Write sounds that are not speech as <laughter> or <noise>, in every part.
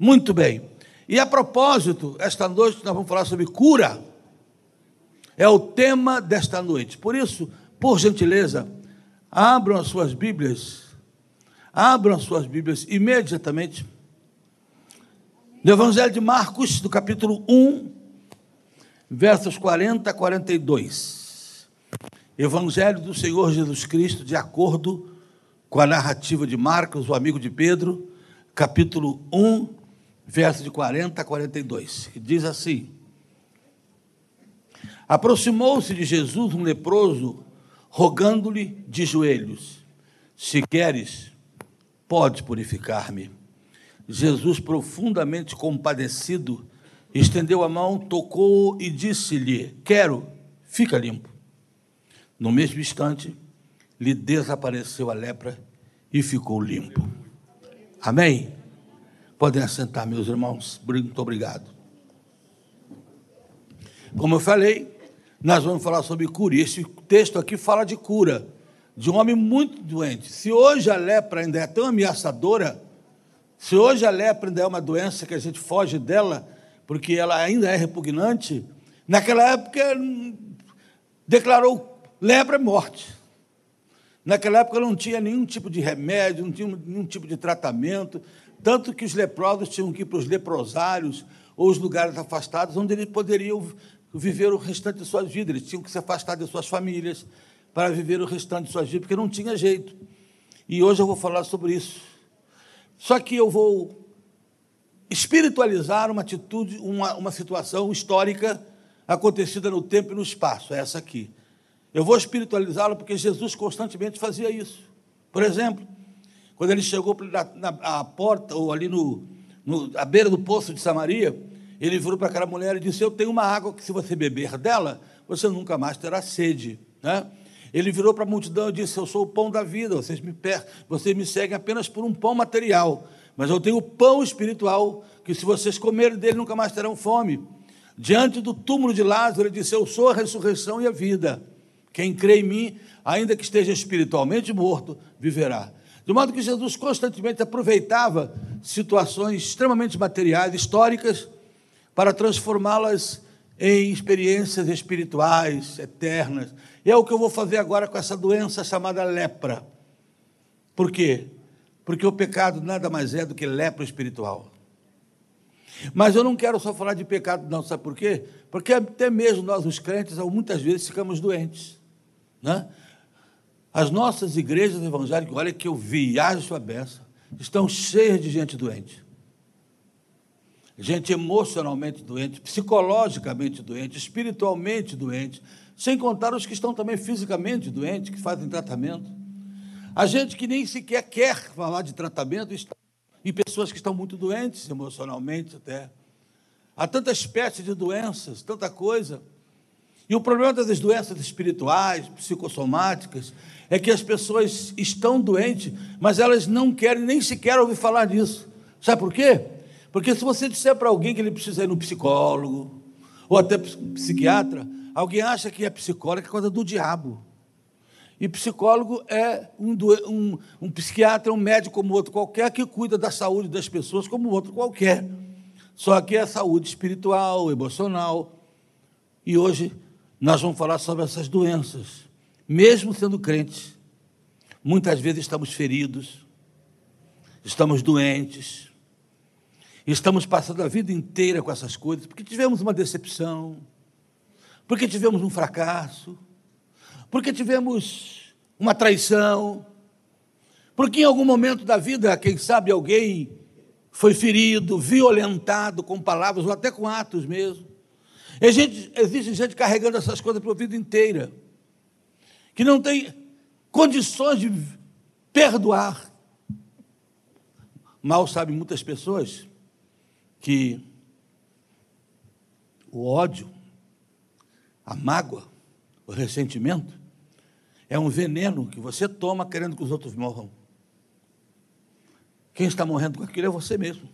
Muito bem. E a propósito, esta noite nós vamos falar sobre cura. É o tema desta noite. Por isso, por gentileza, abram as suas Bíblias. Abram as suas Bíblias imediatamente. No Evangelho de Marcos, do capítulo 1, versos 40 a 42. Evangelho do Senhor Jesus Cristo, de acordo com a narrativa de Marcos, o amigo de Pedro, capítulo 1, versos de 40 a 42. Que diz assim: Aproximou-se de Jesus um leproso, rogando-lhe de joelhos: Se queres, pode purificar-me. Jesus, profundamente compadecido, estendeu a mão, tocou e disse-lhe: Quero, fica limpo. No mesmo instante, lhe desapareceu a lepra e ficou limpo. Amém? Podem assentar, meus irmãos. Muito obrigado. Como eu falei, nós vamos falar sobre cura. E esse texto aqui fala de cura, de um homem muito doente. Se hoje a lepra ainda é tão ameaçadora, se hoje a lepra ainda é uma doença que a gente foge dela, porque ela ainda é repugnante, naquela época hum, declarou lepra morte. Naquela época não tinha nenhum tipo de remédio, não tinha nenhum tipo de tratamento, tanto que os leprosos tinham que ir para os leprosários ou os lugares afastados onde eles poderiam viver o restante de suas vidas. Eles tinham que se afastar de suas famílias para viver o restante de suas vidas, porque não tinha jeito. E hoje eu vou falar sobre isso. Só que eu vou espiritualizar uma atitude, uma, uma situação histórica acontecida no tempo e no espaço, essa aqui. Eu vou espiritualizá-la porque Jesus constantemente fazia isso. Por exemplo, quando ele chegou na, na porta, ou ali no, no, à beira do poço de Samaria, ele virou para aquela mulher e disse: Eu tenho uma água que, se você beber dela, você nunca mais terá sede. Né? Ele virou para a multidão e disse: Eu sou o pão da vida, vocês me, vocês me seguem apenas por um pão material. Mas eu tenho o pão espiritual, que se vocês comerem dele, nunca mais terão fome. Diante do túmulo de Lázaro, ele disse: Eu sou a ressurreição e a vida. Quem crê em mim, ainda que esteja espiritualmente morto, viverá. De modo que Jesus constantemente aproveitava situações extremamente materiais, históricas, para transformá-las em experiências espirituais, eternas. E é o que eu vou fazer agora com essa doença chamada lepra. Por quê? porque o pecado nada mais é do que lepra espiritual. Mas eu não quero só falar de pecado, não, sabe por quê? Porque até mesmo nós, os crentes, muitas vezes ficamos doentes. Né? As nossas igrejas evangélicas, olha que eu viajo sua beça, estão cheias de gente doente. Gente emocionalmente doente, psicologicamente doente, espiritualmente doente, sem contar os que estão também fisicamente doentes, que fazem tratamento. A gente que nem sequer quer falar de tratamento e pessoas que estão muito doentes emocionalmente até. Há tanta espécie de doenças, tanta coisa. E o problema das doenças espirituais, psicossomáticas, é que as pessoas estão doentes, mas elas não querem nem sequer ouvir falar disso. Sabe por quê? Porque se você disser para alguém que ele precisa ir no psicólogo, ou até psiquiatra, alguém acha que é psicólogo é coisa do diabo. E psicólogo é um, um, um, psiquiatra, um médico como outro qualquer, que cuida da saúde das pessoas como outro qualquer. Só que é saúde espiritual, emocional. E hoje nós vamos falar sobre essas doenças. Mesmo sendo crentes, muitas vezes estamos feridos, estamos doentes, estamos passando a vida inteira com essas coisas, porque tivemos uma decepção, porque tivemos um fracasso porque tivemos uma traição, porque em algum momento da vida, quem sabe alguém foi ferido, violentado com palavras ou até com atos mesmo. E gente, existe gente carregando essas coisas para a vida inteira, que não tem condições de perdoar. Mal sabem muitas pessoas que o ódio, a mágoa, o ressentimento é um veneno que você toma querendo que os outros morram. Quem está morrendo com aquilo é você mesmo.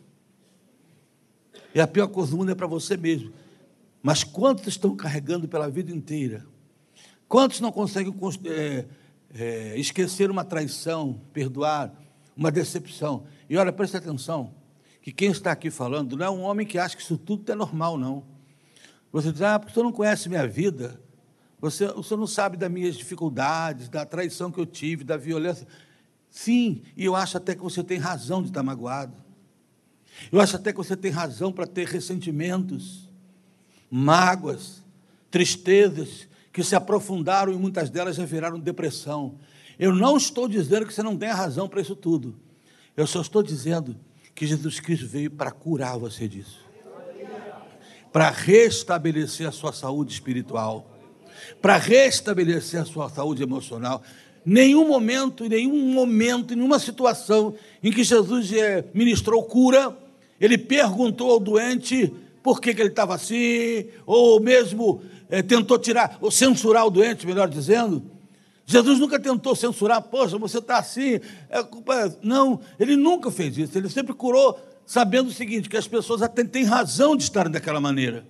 E a pior coisa do mundo é para você mesmo. Mas quantos estão carregando pela vida inteira? Quantos não conseguem é, é, esquecer uma traição, perdoar, uma decepção? E olha, preste atenção, que quem está aqui falando não é um homem que acha que isso tudo é normal, não. Você diz, ah, porque você não conhece minha vida, você, você não sabe das minhas dificuldades, da traição que eu tive, da violência. Sim, e eu acho até que você tem razão de estar magoado. Eu acho até que você tem razão para ter ressentimentos, mágoas, tristezas, que se aprofundaram e muitas delas já viraram depressão. Eu não estou dizendo que você não tem razão para isso tudo. Eu só estou dizendo que Jesus Cristo veio para curar você disso. Para restabelecer a sua saúde espiritual. Para restabelecer a sua saúde emocional. Nenhum momento, nenhum momento, nenhuma situação em que Jesus eh, ministrou cura, ele perguntou ao doente por que, que ele estava assim, ou mesmo é, tentou tirar, ou censurar o doente, melhor dizendo. Jesus nunca tentou censurar, poxa, você está assim, é culpa. Não, ele nunca fez isso. Ele sempre curou, sabendo o seguinte: que as pessoas até têm razão de estarem daquela maneira.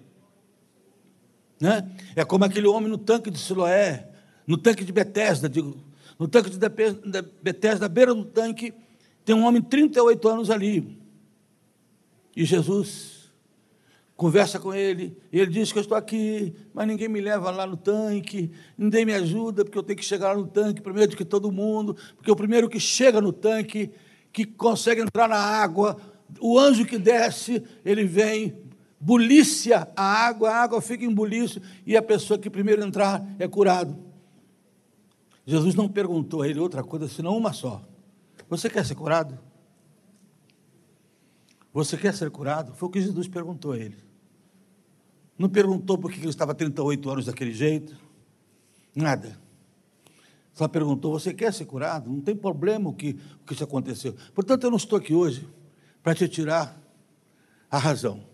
Né? É como aquele homem no tanque de Siloé, no tanque de Betesda, digo, no tanque de Betesda, à beira do tanque, tem um homem de 38 anos ali. E Jesus conversa com ele, ele diz que eu estou aqui, mas ninguém me leva lá no tanque, ninguém me ajuda, porque eu tenho que chegar lá no tanque primeiro do que todo mundo, porque o primeiro que chega no tanque, que consegue entrar na água, o anjo que desce, ele vem, bulícia a água, a água fica em bulício, e a pessoa que primeiro entrar é curado. Jesus não perguntou a ele outra coisa, senão uma só. Você quer ser curado? Você quer ser curado? Foi o que Jesus perguntou a ele. Não perguntou por que ele estava 38 anos daquele jeito. Nada. Só perguntou: Você quer ser curado? Não tem problema o que, o que isso aconteceu. Portanto, eu não estou aqui hoje para te tirar a razão.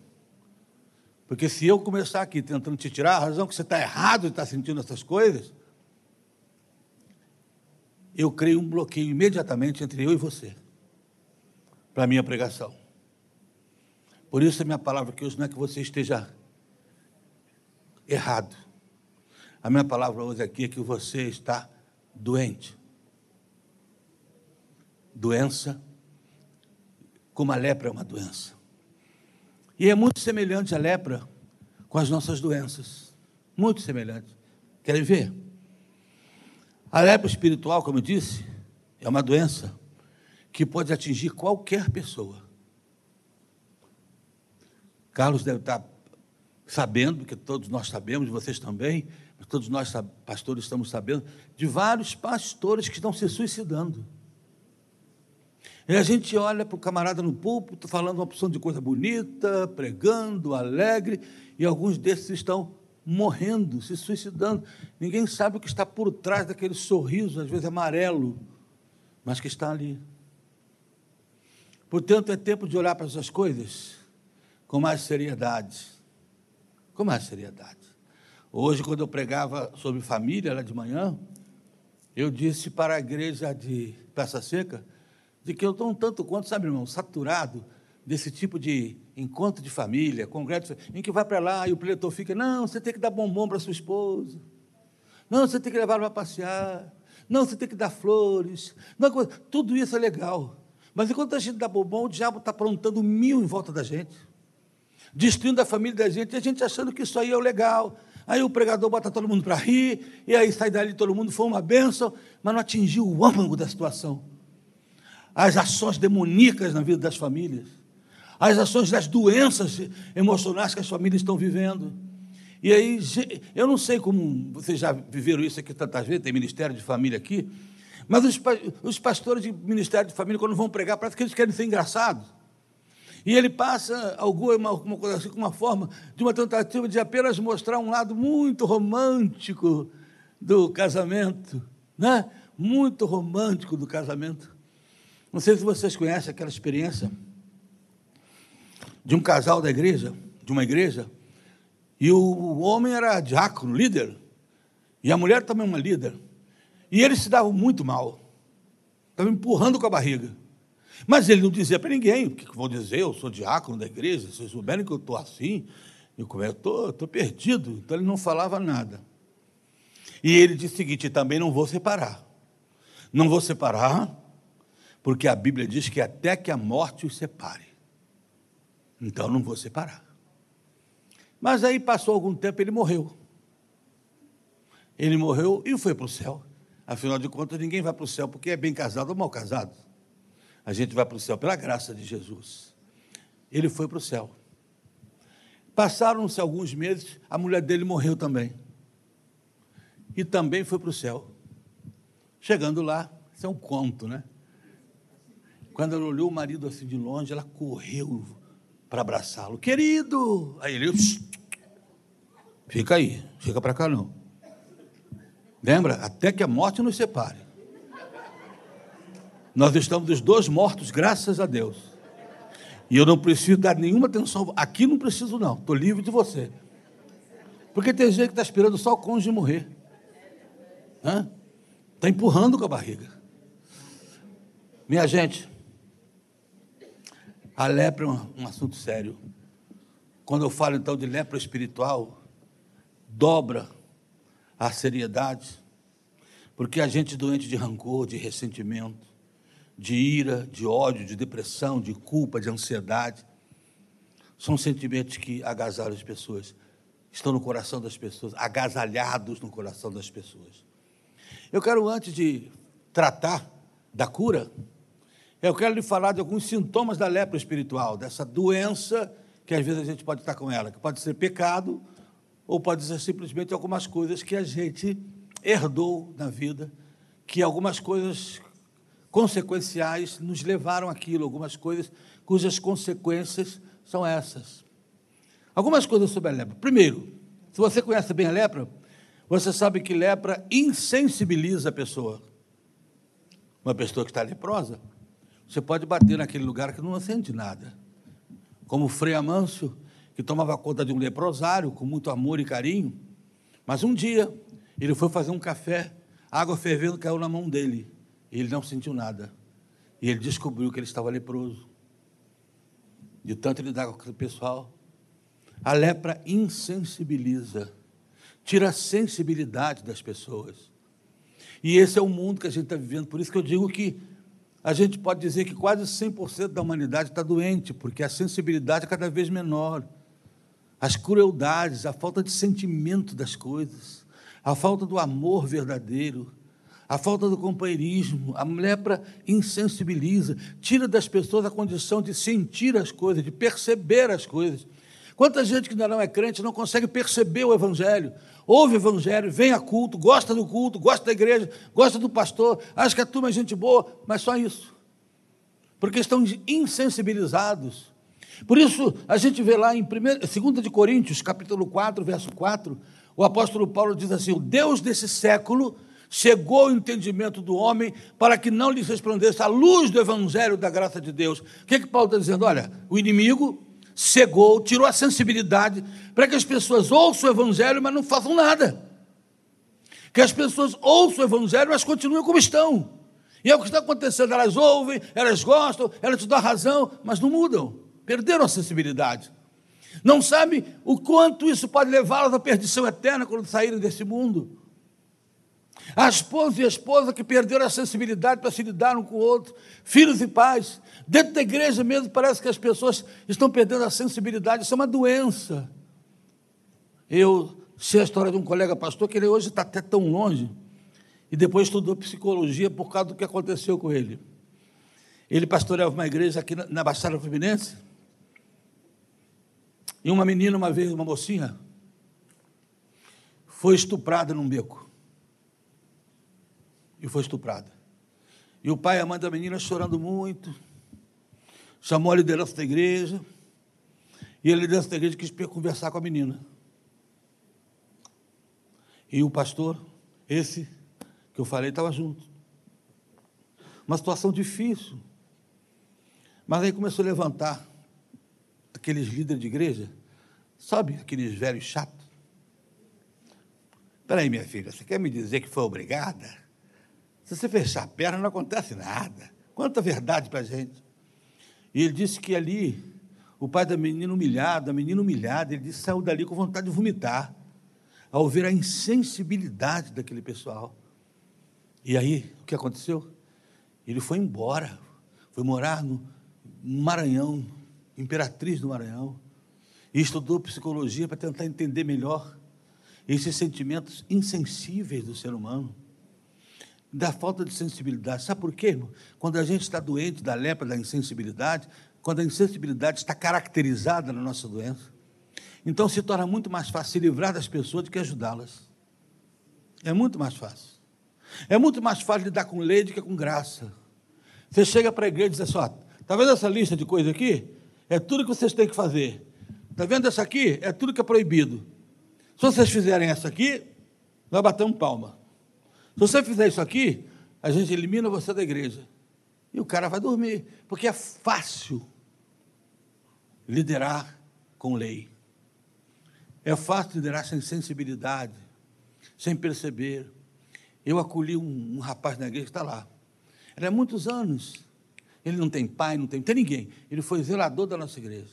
Porque se eu começar aqui tentando te tirar a razão que você está errado e está sentindo essas coisas, eu creio um bloqueio imediatamente entre eu e você para a minha pregação. Por isso a minha palavra aqui hoje não é que você esteja errado. A minha palavra hoje aqui é que você está doente. Doença, como a lepra é uma doença. E é muito semelhante a lepra com as nossas doenças. Muito semelhante. Querem ver? A lepra espiritual, como eu disse, é uma doença que pode atingir qualquer pessoa. Carlos deve estar sabendo, que todos nós sabemos, vocês também, todos nós pastores estamos sabendo, de vários pastores que estão se suicidando. E a gente olha para o camarada no púlpito, falando uma opção de coisa bonita, pregando, alegre, e alguns desses estão morrendo, se suicidando. Ninguém sabe o que está por trás daquele sorriso, às vezes amarelo, mas que está ali. Portanto, é tempo de olhar para essas coisas com mais seriedade com mais seriedade. Hoje, quando eu pregava sobre família, lá de manhã, eu disse para a igreja de Peça Seca de que eu estou um tanto quanto, sabe, irmão, saturado desse tipo de encontro de família, congresso, em que vai para lá e o preletor fica, não, você tem que dar bombom para sua esposa, não, você tem que levar para passear, não, você tem que dar flores, não, tudo isso é legal. Mas enquanto a gente dá bombom, o diabo está aprontando mil em volta da gente destruindo a família da gente, e a gente achando que isso aí é o legal. Aí o pregador bota todo mundo para rir, e aí sai dali todo mundo, foi uma bênção, mas não atingiu o âmago da situação. As ações demoníacas na vida das famílias, as ações das doenças emocionais que as famílias estão vivendo. E aí, eu não sei como vocês já viveram isso aqui tantas vezes, tem ministério de família aqui, mas os, os pastores de ministério de família, quando vão pregar, parece que eles querem ser engraçados. E ele passa alguma, coisa assim, uma forma de uma tentativa de apenas mostrar um lado muito romântico do casamento, né? Muito romântico do casamento. Não sei se vocês conhecem aquela experiência de um casal da igreja, de uma igreja, e o homem era diácono, líder, e a mulher também uma líder. E eles se davam muito mal. Estavam empurrando com a barriga. Mas ele não dizia para ninguém, o que vou dizer? Eu sou diácono da igreja, vocês souberem que eu estou assim, eu estou perdido. Então ele não falava nada. E ele disse o seguinte: também não vou separar. Não vou separar, porque a Bíblia diz que até que a morte os separe. Então não vou separar. Mas aí passou algum tempo, ele morreu. Ele morreu e foi para o céu. Afinal de contas, ninguém vai para o céu porque é bem casado ou mal casado. A gente vai para o céu pela graça de Jesus. Ele foi para o céu. Passaram-se alguns meses, a mulher dele morreu também. E também foi para o céu. Chegando lá, isso é um conto, né? Quando ela olhou o marido assim de longe, ela correu para abraçá-lo. Querido! Aí ele, fica aí, fica para cá não. Lembra? Até que a morte nos separe. Nós estamos dos dois mortos, graças a Deus. E eu não preciso dar nenhuma atenção. Aqui não preciso, não. Estou livre de você. Porque tem gente que está esperando só o cônjuge morrer. Está empurrando com a barriga. Minha gente, a lepra é um, um assunto sério. Quando eu falo então de lepra espiritual, dobra a seriedade, porque a gente doente de rancor, de ressentimento, de ira, de ódio, de depressão, de culpa, de ansiedade. São sentimentos que agasalham as pessoas, estão no coração das pessoas, agasalhados no coração das pessoas. Eu quero, antes de tratar da cura, eu quero lhe falar de alguns sintomas da lepra espiritual, dessa doença que às vezes a gente pode estar com ela, que pode ser pecado, ou pode ser simplesmente algumas coisas que a gente herdou na vida, que algumas coisas consequenciais nos levaram aquilo, algumas coisas cujas consequências são essas. Algumas coisas sobre a lepra. Primeiro, se você conhece bem a lepra, você sabe que lepra insensibiliza a pessoa. Uma pessoa que está leprosa, você pode bater naquele lugar que não sente nada. Como Frei Amâncio, que tomava conta de um leprosário com muito amor e carinho, mas um dia ele foi fazer um café, água fervendo caiu na mão dele. E ele não sentiu nada. E ele descobriu que ele estava leproso. De tanto ele dar com aquele pessoal. A lepra insensibiliza, tira a sensibilidade das pessoas. E esse é o mundo que a gente está vivendo. Por isso que eu digo que a gente pode dizer que quase 100% da humanidade está doente, porque a sensibilidade é cada vez menor. As crueldades, a falta de sentimento das coisas, a falta do amor verdadeiro, a falta do companheirismo, a lepra insensibiliza, tira das pessoas a condição de sentir as coisas, de perceber as coisas. Quanta gente que ainda não é crente não consegue perceber o Evangelho, ouve o Evangelho, vem a culto, gosta do culto, gosta da igreja, gosta do pastor, acha que a turma é gente boa, mas só isso. Porque estão insensibilizados. Por isso, a gente vê lá em 2 de Coríntios, capítulo 4, verso 4, o apóstolo Paulo diz assim: o Deus desse século chegou o entendimento do homem para que não lhes resplandesse a luz do evangelho da graça de Deus. O que, que Paulo está dizendo? Olha, o inimigo cegou, tirou a sensibilidade para que as pessoas ouçam o evangelho, mas não façam nada. Que as pessoas ouçam o evangelho, mas continuem como estão. E é o que está acontecendo, elas ouvem, elas gostam, elas te dão razão, mas não mudam, perderam a sensibilidade. Não sabem o quanto isso pode levá-las à perdição eterna quando saírem desse mundo. A esposa e a esposa que perderam a sensibilidade para se lidar um com o outro, filhos e pais. Dentro da igreja mesmo parece que as pessoas estão perdendo a sensibilidade, isso é uma doença. Eu sei a história de um colega pastor que ele hoje está até tão longe e depois estudou psicologia por causa do que aconteceu com ele. Ele pastoreava uma igreja aqui na Baixada Fluminense e uma menina, uma vez, uma mocinha, foi estuprada num beco e foi estuprada. E o pai e a mãe da menina chorando muito, chamou a liderança da igreja, e a liderança da igreja quis conversar com a menina. E o pastor, esse que eu falei, estava junto. Uma situação difícil. Mas aí começou a levantar aqueles líderes de igreja, sabe, aqueles velhos chatos. Espera aí, minha filha, você quer me dizer que foi obrigada? Se você fechar a perna, não acontece nada. Quanta verdade para a gente. E ele disse que ali, o pai da menina humilhado, a menina humilhada, ele disse saiu dali com vontade de vomitar, ao ver a insensibilidade daquele pessoal. E aí, o que aconteceu? Ele foi embora, foi morar no Maranhão, imperatriz do Maranhão, e estudou psicologia para tentar entender melhor esses sentimentos insensíveis do ser humano, da falta de sensibilidade. Sabe por quê, irmão? Quando a gente está doente da lepra da insensibilidade, quando a insensibilidade está caracterizada na nossa doença, então se torna muito mais fácil se livrar das pessoas do que ajudá-las. É muito mais fácil. É muito mais fácil lidar com lei do que com graça. Você chega para a igreja e diz assim: está vendo essa lista de coisas aqui? É tudo que vocês têm que fazer. Está vendo essa aqui? É tudo que é proibido. Se vocês fizerem essa aqui, nós batemos palma. Se você fizer isso aqui, a gente elimina você da igreja. E o cara vai dormir, porque é fácil liderar com lei. É fácil liderar sem sensibilidade, sem perceber. Eu acolhi um, um rapaz na igreja que está lá. Ele há muitos anos. Ele não tem pai, não tem, não tem ninguém. Ele foi zelador da nossa igreja.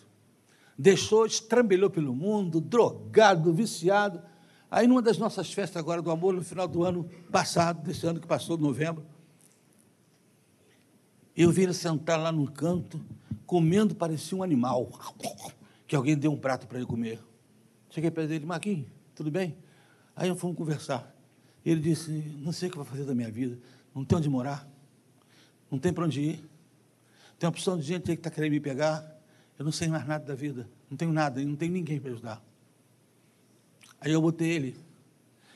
Deixou, estrambelhou pelo mundo, drogado, viciado. Aí, numa das nossas festas agora do amor, no final do ano passado, desse ano que passou, de novembro, eu vi ele sentar lá no canto, comendo, parecia um animal, que alguém deu um prato para ele comer. Cheguei para ele, Marquinhos, tudo bem? Aí fomos conversar. Ele disse, não sei o que vai fazer da minha vida, não tem onde morar, não tem para onde ir, tem uma opção de gente que está querendo me pegar, eu não sei mais nada da vida, não tenho nada, não tenho ninguém para ajudar. Aí eu botei ele,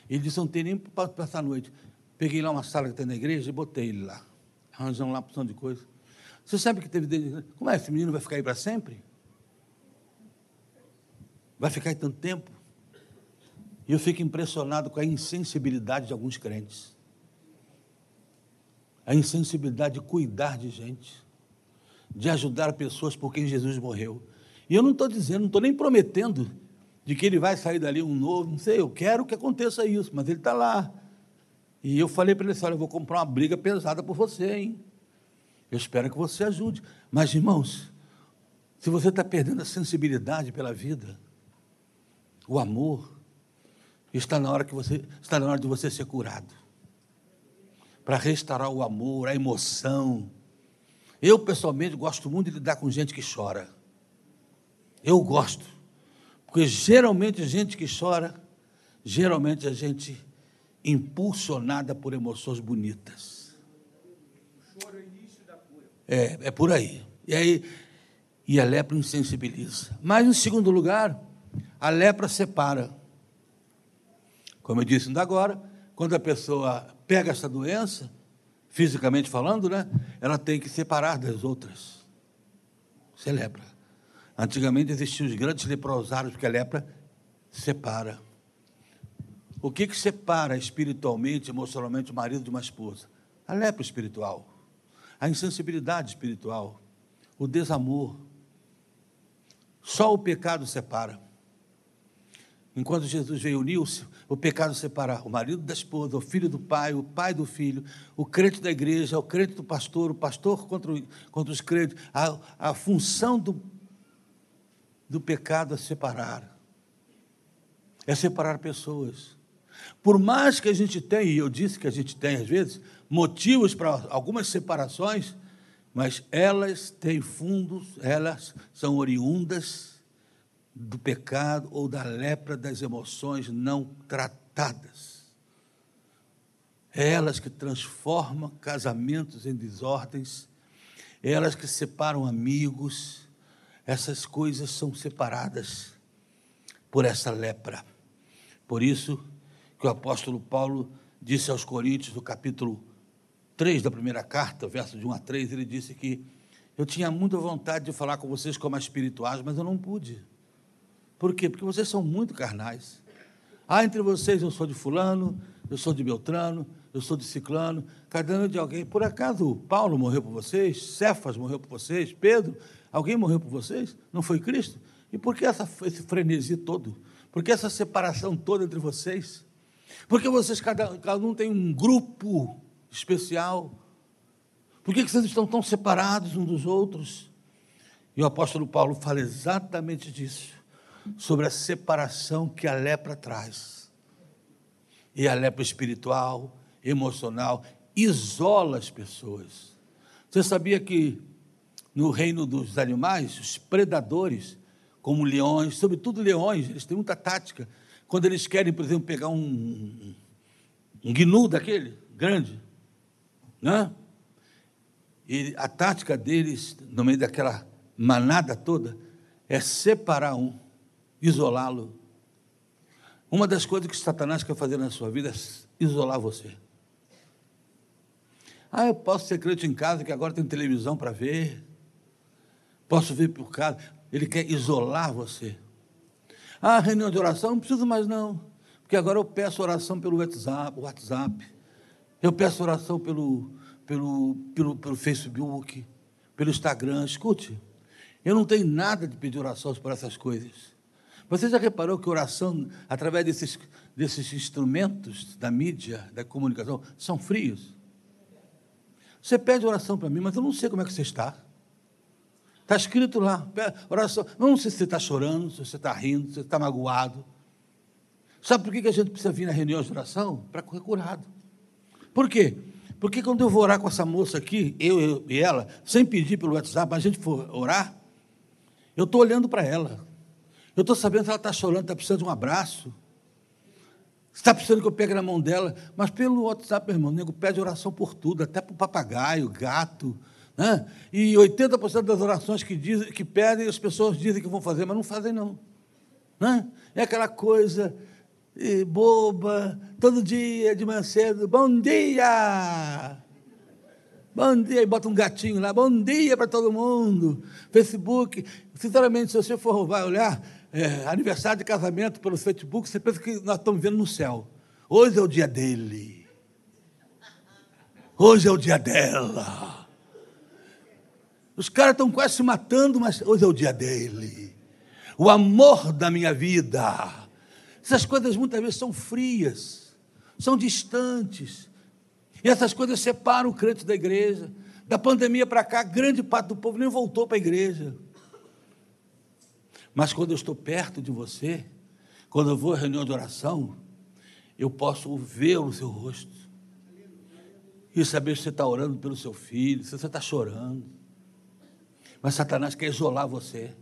ele disse, não tem nem para passar a noite. Peguei lá uma sala que tem na igreja e botei ele lá. Arranjamos lá uma opção de coisa. Você sabe que teve. Como é? Esse menino vai ficar aí para sempre? Vai ficar aí tanto tempo? E eu fico impressionado com a insensibilidade de alguns crentes. A insensibilidade de cuidar de gente, de ajudar pessoas por quem Jesus morreu. E eu não estou dizendo, não estou nem prometendo de que ele vai sair dali um novo, não sei, eu quero que aconteça isso, mas ele está lá. E eu falei para ele assim: olha, eu vou comprar uma briga pesada por você, hein? Eu espero que você ajude. Mas, irmãos, se você está perdendo a sensibilidade pela vida, o amor, está na hora que você está na hora de você ser curado. Para restaurar o amor, a emoção. Eu pessoalmente gosto muito de lidar com gente que chora. Eu gosto. Porque geralmente a gente que chora, geralmente a gente impulsionada por emoções bonitas. É, é por aí. E aí, e a lepra insensibiliza. Mas, em segundo lugar, a lepra separa. Como eu disse ainda agora, quando a pessoa pega essa doença, fisicamente falando, né, ela tem que separar das outras. Lepra. Antigamente existiam os grandes leprosários, porque a lepra separa. O que, que separa espiritualmente, emocionalmente, o marido de uma esposa? A lepra espiritual, a insensibilidade espiritual, o desamor. Só o pecado separa. Enquanto Jesus veio unir-se, o pecado separar o marido da esposa, o filho do pai, o pai do filho, o crente da igreja, o crente do pastor, o pastor contra, contra os crentes. A, a função do, do pecado é separar. É separar pessoas. Por mais que a gente tenha, e eu disse que a gente tem às vezes, motivos para algumas separações, mas elas têm fundos, elas são oriundas do pecado ou da lepra das emoções não tratadas. É elas que transformam casamentos em desordens, é elas que separam amigos, essas coisas são separadas por essa lepra. Por isso que o apóstolo Paulo disse aos Coríntios, no capítulo 3 da primeira carta, verso de 1 a 3, ele disse que eu tinha muita vontade de falar com vocês como espirituais, mas eu não pude por quê? Porque vocês são muito carnais. Ah, entre vocês eu sou de fulano, eu sou de Beltrano, eu sou de Ciclano, cada um de alguém. Por acaso Paulo morreu por vocês? Cefas morreu por vocês? Pedro? Alguém morreu por vocês? Não foi Cristo? E por que essa, esse frenesi todo? Por que essa separação toda entre vocês? Porque vocês, cada, cada um tem um grupo especial? Por que vocês estão tão separados uns dos outros? E o apóstolo Paulo fala exatamente disso sobre a separação que a lepra traz. E a lepra espiritual, emocional, isola as pessoas. Você sabia que no reino dos animais, os predadores, como leões, sobretudo leões, eles têm muita tática. Quando eles querem, por exemplo, pegar um, um gnu daquele, grande, né? E a tática deles, no meio daquela manada toda, é separar um, isolá-lo. Uma das coisas que Satanás quer fazer na sua vida é isolar você. Ah, eu posso ser crente em casa, que agora tem televisão para ver. Posso ver por casa. Ele quer isolar você. Ah, reunião de oração, não preciso mais não. Porque agora eu peço oração pelo WhatsApp. WhatsApp. Eu peço oração pelo, pelo, pelo, pelo Facebook, pelo Instagram. Escute, eu não tenho nada de pedir oração por essas coisas. Você já reparou que oração, através desses, desses instrumentos da mídia, da comunicação, são frios? Você pede oração para mim, mas eu não sei como é que você está. Está escrito lá, oração. Não sei se você está chorando, se você está rindo, se você está magoado. Sabe por que a gente precisa vir na reunião de oração? Para correr curado. Por quê? Porque quando eu vou orar com essa moça aqui, eu, eu e ela, sem pedir pelo WhatsApp, a gente for orar, eu estou olhando para ela. Eu estou sabendo que ela está chorando, está precisando de um abraço. Está precisando que eu pegue na mão dela. Mas pelo WhatsApp, meu irmão, o nego pede oração por tudo, até para o papagaio, gato. Né? E 80% das orações que, dizem, que pedem, as pessoas dizem que vão fazer, mas não fazem, não. Né? É aquela coisa boba, todo dia, de manhã cedo, bom dia! Bom dia, e bota um gatinho lá, bom dia para todo mundo. Facebook, sinceramente, se você for vai olhar, é, aniversário de casamento pelo Facebook, você pensa que nós estamos vendo no céu. Hoje é o dia dele. Hoje é o dia dela. Os caras estão quase se matando, mas hoje é o dia dele. O amor da minha vida. Essas coisas muitas vezes são frias, são distantes. E essas coisas separam o crente da igreja. Da pandemia para cá, grande parte do povo nem voltou para a igreja. Mas quando eu estou perto de você, quando eu vou à reunião de oração, eu posso ver o seu rosto e saber se você está orando pelo seu filho, se você está chorando. Mas Satanás quer isolar você.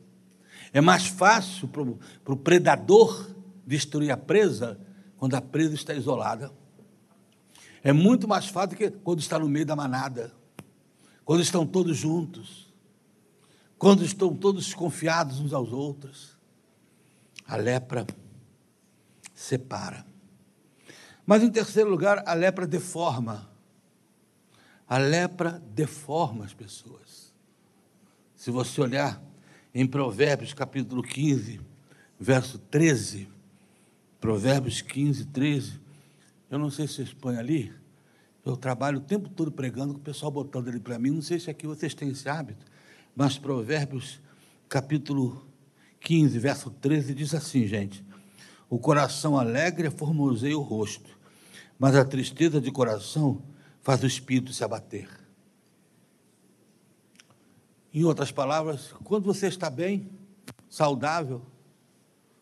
É mais fácil para o predador destruir a presa quando a presa está isolada. É muito mais fácil do que quando está no meio da manada, quando estão todos juntos quando estão todos confiados uns aos outros, a lepra separa. Mas em terceiro lugar, a lepra deforma. A lepra deforma as pessoas. Se você olhar em Provérbios capítulo 15, verso 13, Provérbios 15, 13, eu não sei se vocês põem ali, eu trabalho o tempo todo pregando, com o pessoal botando ali para mim, não sei se aqui vocês têm esse hábito. Mas Provérbios, capítulo 15, verso 13, diz assim, gente: O coração alegre formoseia o rosto, mas a tristeza de coração faz o espírito se abater. Em outras palavras, quando você está bem, saudável,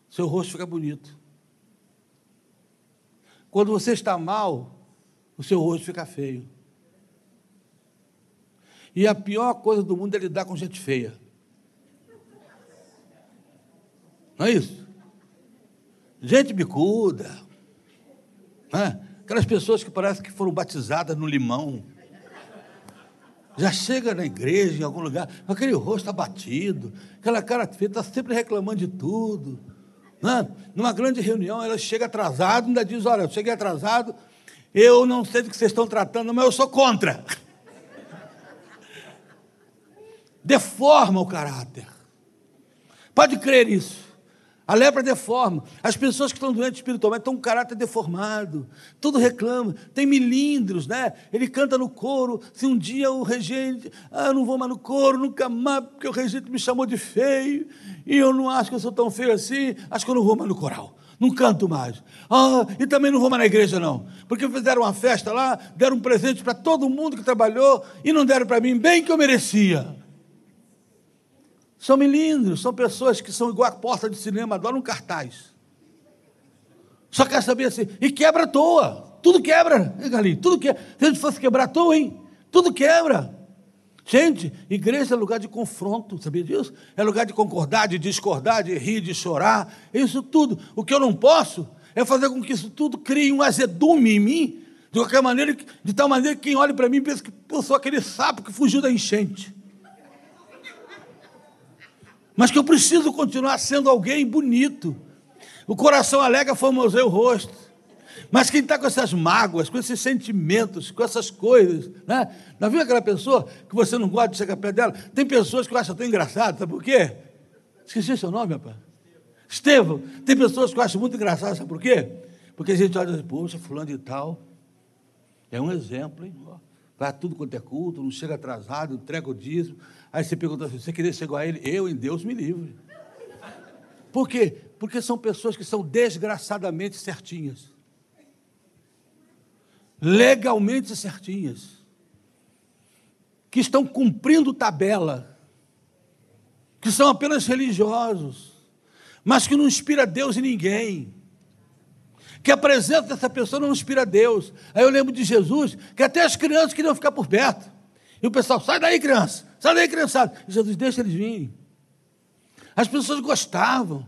seu rosto fica bonito. Quando você está mal, o seu rosto fica feio. E a pior coisa do mundo é lidar com gente feia. Não é isso? Gente bicuda. Né? Aquelas pessoas que parecem que foram batizadas no limão. Já chega na igreja, em algum lugar, com aquele rosto abatido, aquela cara feia, está sempre reclamando de tudo. Né? Numa grande reunião, ela chega atrasado, ainda diz: Olha, eu cheguei atrasado, eu não sei do que vocês estão tratando, mas eu sou contra <laughs> deforma o caráter. Pode crer isso. A lepra deforma. As pessoas que estão doentes espiritualmente estão com um caráter deformado. Tudo reclama. Tem milindros, né? Ele canta no coro. Se um dia o regente, ah, eu não vou mais no coro, nunca mais, porque o regente me chamou de feio. E eu não acho que eu sou tão feio assim. Acho que eu não vou mais no coral. Não canto mais. Ah, e também não vou mais na igreja, não. Porque fizeram uma festa lá, deram um presente para todo mundo que trabalhou e não deram para mim bem que eu merecia. São melindros, são pessoas que são igual a porta de cinema, adoram cartaz. Só quer saber assim, e quebra à toa. Tudo quebra, hein? Tudo quebra. Se a gente fosse quebrar à toa, hein? Tudo quebra. Gente, igreja é lugar de confronto, sabia disso? É lugar de concordar, de discordar, de rir, de chorar, isso tudo. O que eu não posso é fazer com que isso tudo crie um azedume em mim, de qualquer maneira, de tal maneira que quem olha para mim pensa que eu sou aquele sapo que fugiu da enchente. Mas que eu preciso continuar sendo alguém bonito. O coração alega formoseia o rosto. Mas quem está com essas mágoas, com esses sentimentos, com essas coisas, né? Não viu aquela pessoa que você não gosta de chegar perto dela? Tem pessoas que eu acho tão engraçado, sabe por quê? Esqueci seu nome, rapaz. Estevão. Tem pessoas que eu acho muito engraçado, sabe por quê? Porque a gente olha e diz, poxa, fulano de tal, é um exemplo, hein? Vai tudo quanto é culto, não chega atrasado, entrega o dízimo. Aí você pergunta assim: você queria ser igual a ele? Eu, em Deus, me livre. Por quê? Porque são pessoas que são desgraçadamente certinhas. Legalmente certinhas. Que estão cumprindo tabela. Que são apenas religiosos. Mas que não inspira Deus em ninguém que a presença dessa pessoa não inspira Deus. Aí eu lembro de Jesus, que até as crianças queriam ficar por perto. E o pessoal, sai daí, criança, sai daí, criançada. Jesus, deixa eles virem. As pessoas gostavam.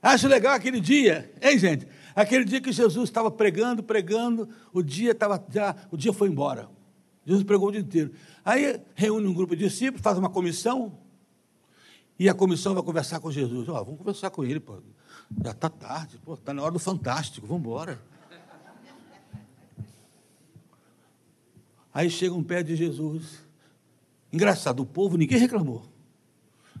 Acho legal aquele dia, hein, gente? Aquele dia que Jesus estava pregando, pregando, o dia estava já, o dia foi embora. Jesus pregou o dia inteiro. Aí reúne um grupo de discípulos, faz uma comissão, e a comissão vai conversar com Jesus. Ó, oh, vamos conversar com ele, pô. Já está tarde, está na hora do fantástico, vamos embora. Aí chega um pé de Jesus. Engraçado, o povo, ninguém reclamou.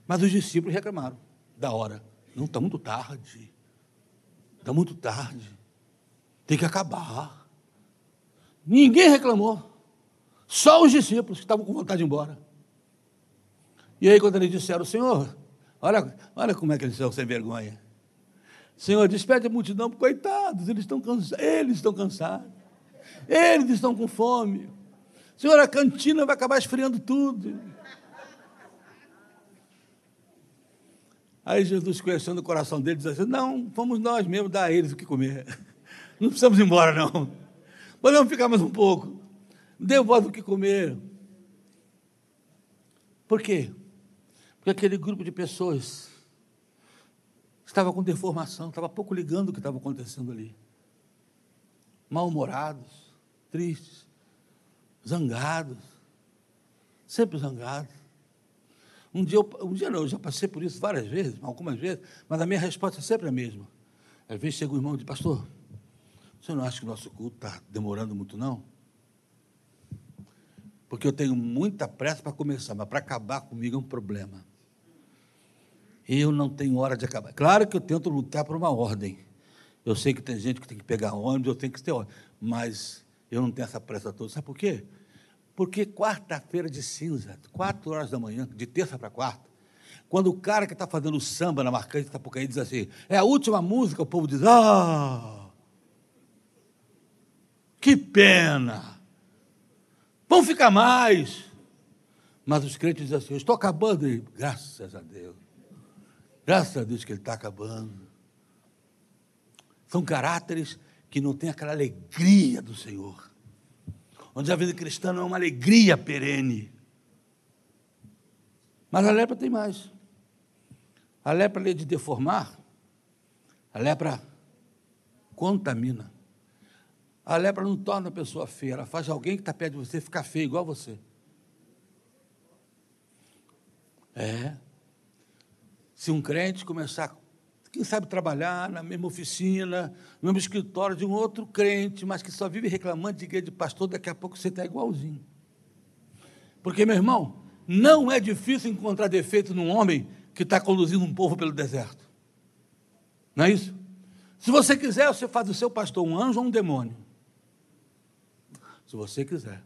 Mas os discípulos reclamaram da hora. Não, está muito tarde. Está muito tarde. Tem que acabar. Ninguém reclamou. Só os discípulos que estavam com vontade de ir embora. E aí, quando eles disseram, Senhor, olha, olha como é que eles são sem vergonha. Senhor, despede a multidão, coitados, eles estão cansados, eles estão cansados, eles estão com fome. Senhor, a cantina vai acabar esfriando tudo. Aí Jesus, conhecendo o coração dele, diz assim: Não, vamos nós mesmos dar a eles o que comer. Não precisamos ir embora, não. Podemos ficar mais um pouco. Dê voz o que comer. Por quê? Porque aquele grupo de pessoas estava com deformação, estava pouco ligando o que estava acontecendo ali. Mal-humorados, tristes, zangados, sempre zangados. Um dia, eu, um dia não, eu já passei por isso várias vezes, algumas vezes, mas a minha resposta é sempre a mesma. Às vezes chega o irmão e diz, pastor, você não acha que o nosso culto está demorando muito, não? Porque eu tenho muita pressa para começar, mas para acabar comigo é um problema. Eu não tenho hora de acabar. Claro que eu tento lutar por uma ordem. Eu sei que tem gente que tem que pegar ônibus, eu tenho que ter ordem. Mas eu não tenho essa pressa toda. Sabe por quê? Porque quarta-feira de cinza, quatro horas da manhã, de terça para quarta, quando o cara que está fazendo samba na marcante da Pucaí diz assim, é a última música, o povo diz, ah, que pena, vão ficar mais. Mas os crentes dizem assim, estou acabando, e graças a Deus. Graças a Deus que ele está acabando. São caráteres que não têm aquela alegria do Senhor. Onde a vida cristã não é uma alegria perene. Mas a lepra tem mais. A lepra, além de deformar, a lepra contamina. A lepra não torna a pessoa feia, ela faz alguém que está perto de você ficar feio igual a você. É. Se um crente começar, quem sabe, trabalhar na mesma oficina, no mesmo escritório de um outro crente, mas que só vive reclamando de igreja de pastor, daqui a pouco você está igualzinho. Porque, meu irmão, não é difícil encontrar defeito num homem que está conduzindo um povo pelo deserto. Não é isso? Se você quiser, você faz do seu pastor um anjo ou um demônio. Se você quiser.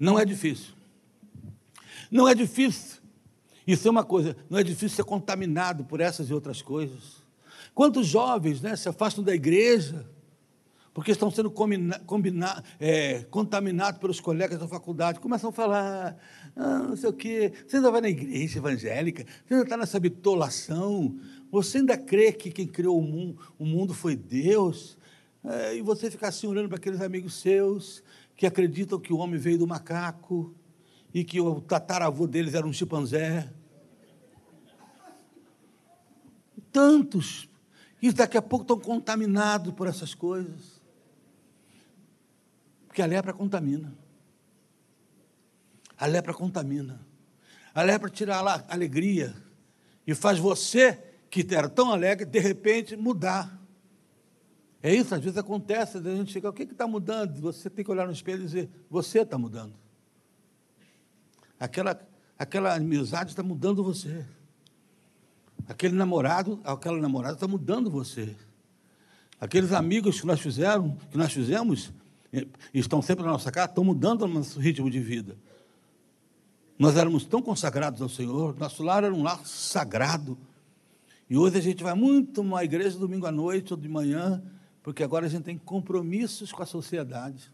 Não é difícil. Não é difícil isso é uma coisa, não é difícil ser contaminado por essas e outras coisas. Quantos jovens né, se afastam da igreja porque estão sendo combina, combina, é, contaminados pelos colegas da faculdade, começam a falar, ah, não sei o quê, você ainda vai na igreja evangélica, você ainda está nessa bitolação, você ainda crê que quem criou o mundo, o mundo foi Deus, é, e você fica assim olhando para aqueles amigos seus que acreditam que o homem veio do macaco, e que o tataravô deles era um chimpanzé. Tantos. E daqui a pouco estão contaminados por essas coisas. Porque a lepra contamina. A lepra contamina. A lepra tira a alegria e faz você, que era tão alegre, de repente mudar. É isso, às vezes acontece, a gente chega, o que está mudando? Você tem que olhar no espelho e dizer, você está mudando. Aquela, aquela amizade está mudando você. Aquele namorado, aquela namorada está mudando você. Aqueles amigos que nós fizeram, que nós fizemos, eh, estão sempre na nossa casa, estão mudando o nosso ritmo de vida. Nós éramos tão consagrados ao Senhor, nosso lar era um lar sagrado. E hoje a gente vai muito uma igreja domingo à noite ou de manhã, porque agora a gente tem compromissos com a sociedade.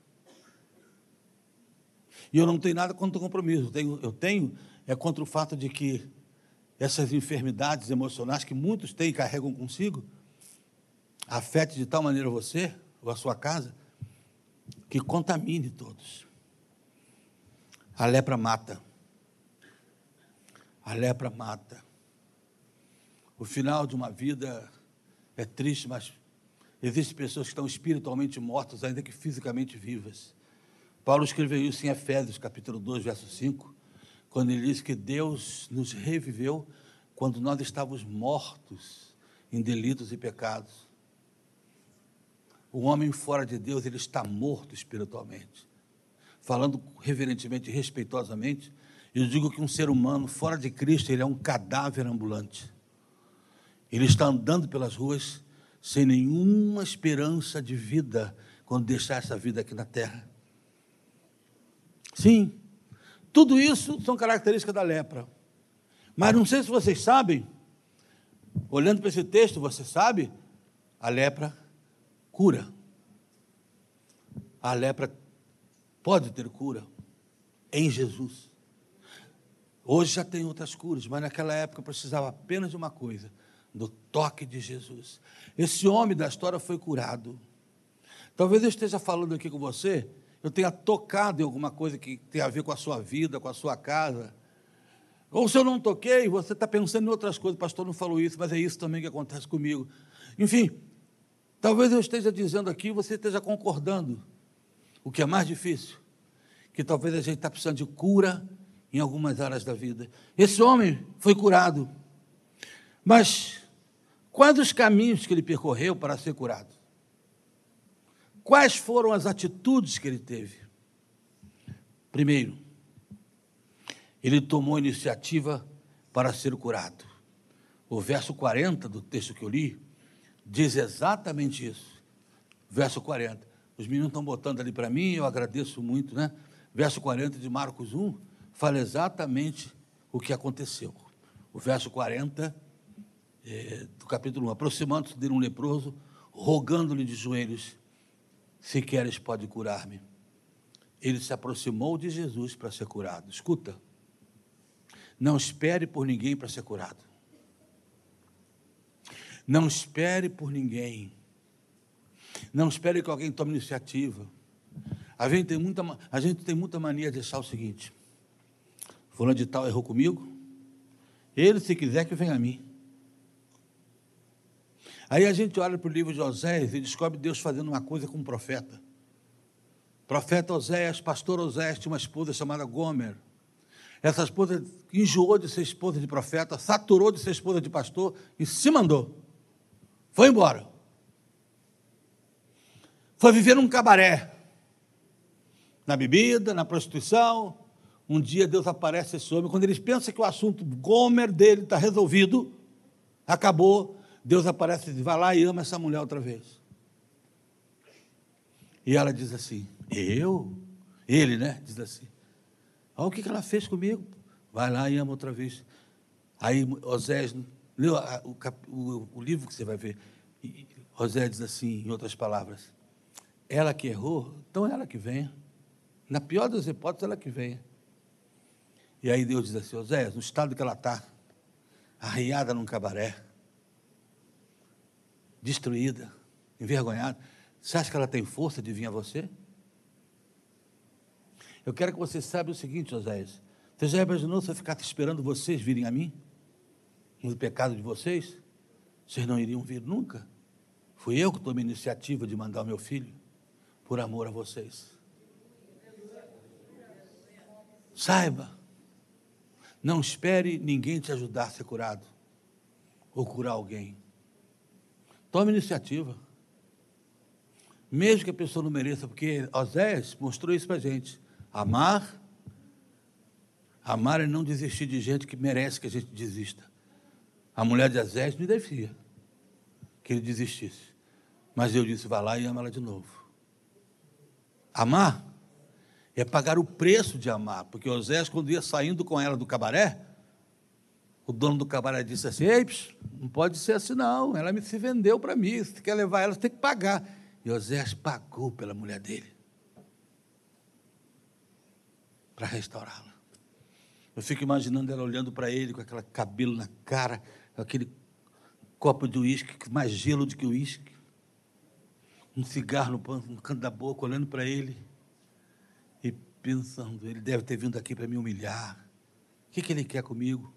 E eu não tenho nada contra o compromisso, eu tenho, eu tenho é contra o fato de que essas enfermidades emocionais que muitos têm e carregam consigo, afete de tal maneira você ou a sua casa, que contamine todos. A lepra mata. A lepra mata. O final de uma vida é triste, mas existem pessoas que estão espiritualmente mortas, ainda que fisicamente vivas. Paulo escreveu isso em Efésios, capítulo 2, verso 5, quando ele diz que Deus nos reviveu quando nós estávamos mortos em delitos e pecados. O homem fora de Deus, ele está morto espiritualmente. Falando reverentemente e respeitosamente, eu digo que um ser humano fora de Cristo, ele é um cadáver ambulante. Ele está andando pelas ruas sem nenhuma esperança de vida quando deixar essa vida aqui na terra. Sim, tudo isso são características da lepra. Mas não sei se vocês sabem, olhando para esse texto, você sabe, a lepra cura. A lepra pode ter cura em Jesus. Hoje já tem outras curas, mas naquela época precisava apenas de uma coisa: do toque de Jesus. Esse homem da história foi curado. Talvez eu esteja falando aqui com você, eu tenha tocado em alguma coisa que tem a ver com a sua vida, com a sua casa. Ou se eu não toquei, você está pensando em outras coisas, o pastor não falou isso, mas é isso também que acontece comigo. Enfim, talvez eu esteja dizendo aqui, você esteja concordando. O que é mais difícil, que talvez a gente está precisando de cura em algumas áreas da vida. Esse homem foi curado. Mas quais os caminhos que ele percorreu para ser curado? Quais foram as atitudes que ele teve? Primeiro, ele tomou iniciativa para ser curado. O verso 40 do texto que eu li diz exatamente isso. Verso 40. Os meninos estão botando ali para mim, eu agradeço muito, né? Verso 40 de Marcos 1 fala exatamente o que aconteceu. O verso 40 é, do capítulo 1, aproximando-se dele um leproso, rogando-lhe de joelhos, se queres pode curar-me. Ele se aproximou de Jesus para ser curado. Escuta, não espere por ninguém para ser curado. Não espere por ninguém. Não espere que alguém tome iniciativa. A gente tem muita, a gente tem muita mania de achar o seguinte: Fulano de tal errou comigo, ele, se quiser, que venha a mim. Aí a gente olha para o livro de Oséias e descobre Deus fazendo uma coisa com um profeta. Profeta Oséias, pastor Oséias, tinha uma esposa chamada Gomer. Essa esposa enjoou de ser esposa de profeta, saturou de ser esposa de pastor e se mandou. Foi embora. Foi viver num cabaré. Na bebida, na prostituição, um dia Deus aparece esse homem, quando eles pensam que o assunto Gomer dele está resolvido, acabou, Deus aparece e diz, vai lá e ama essa mulher outra vez. E ela diz assim, eu? Ele, né? Diz assim, olha o que ela fez comigo. Vai lá e ama outra vez. Aí Osés, leu o, o, o livro que você vai ver, Osés diz assim, em outras palavras, ela que errou, então ela que venha. Na pior das hipóteses, ela que venha. E aí Deus diz assim: Oséias, no estado que ela está, arriada num cabaré, destruída, envergonhada, você acha que ela tem força de vir a você? Eu quero que você saiba o seguinte, Oséias: Você já imaginou se eu ficasse esperando vocês virem a mim? No pecado de vocês? Vocês não iriam vir nunca. Fui eu que tomei a iniciativa de mandar o meu filho, por amor a vocês. Saiba, não espere ninguém te ajudar a ser curado ou curar alguém. Tome iniciativa. Mesmo que a pessoa não mereça, porque Oséias mostrou isso para a gente. Amar, amar é não desistir de gente que merece que a gente desista. A mulher de Oséias me devia que ele desistisse. Mas eu disse, vá lá e ama ela de novo. Amar é pagar o preço de amar, porque Oséias, quando ia saindo com ela do cabaré, o dono do cabaré disse assim: Ei, não pode ser assim, não. Ela me se vendeu para mim. Se quer levar ela, você tem que pagar. E Oséias pagou pela mulher dele para restaurá-la. Eu fico imaginando ela olhando para ele com aquele cabelo na cara, aquele copo de uísque, mais gelo do que uísque, um cigarro no canto da boca, olhando para ele e pensando: ele deve ter vindo aqui para me humilhar. O que, que ele quer comigo?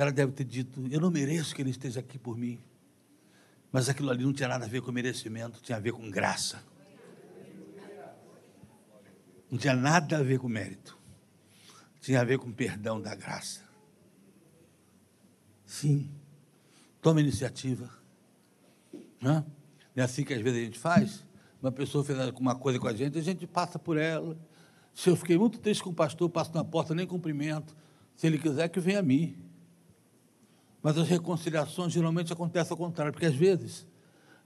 Ela deve ter dito: Eu não mereço que ele esteja aqui por mim. Mas aquilo ali não tinha nada a ver com merecimento, tinha a ver com graça. Não tinha nada a ver com mérito. Tinha a ver com perdão da graça. Sim. Toma iniciativa. Não é assim que às vezes a gente faz? Uma pessoa fez alguma coisa com a gente, a gente passa por ela. Se eu fiquei muito triste com o pastor, passo na porta, nem cumprimento. Se ele quiser, que venha a mim. Mas as reconciliações geralmente acontecem ao contrário, porque às vezes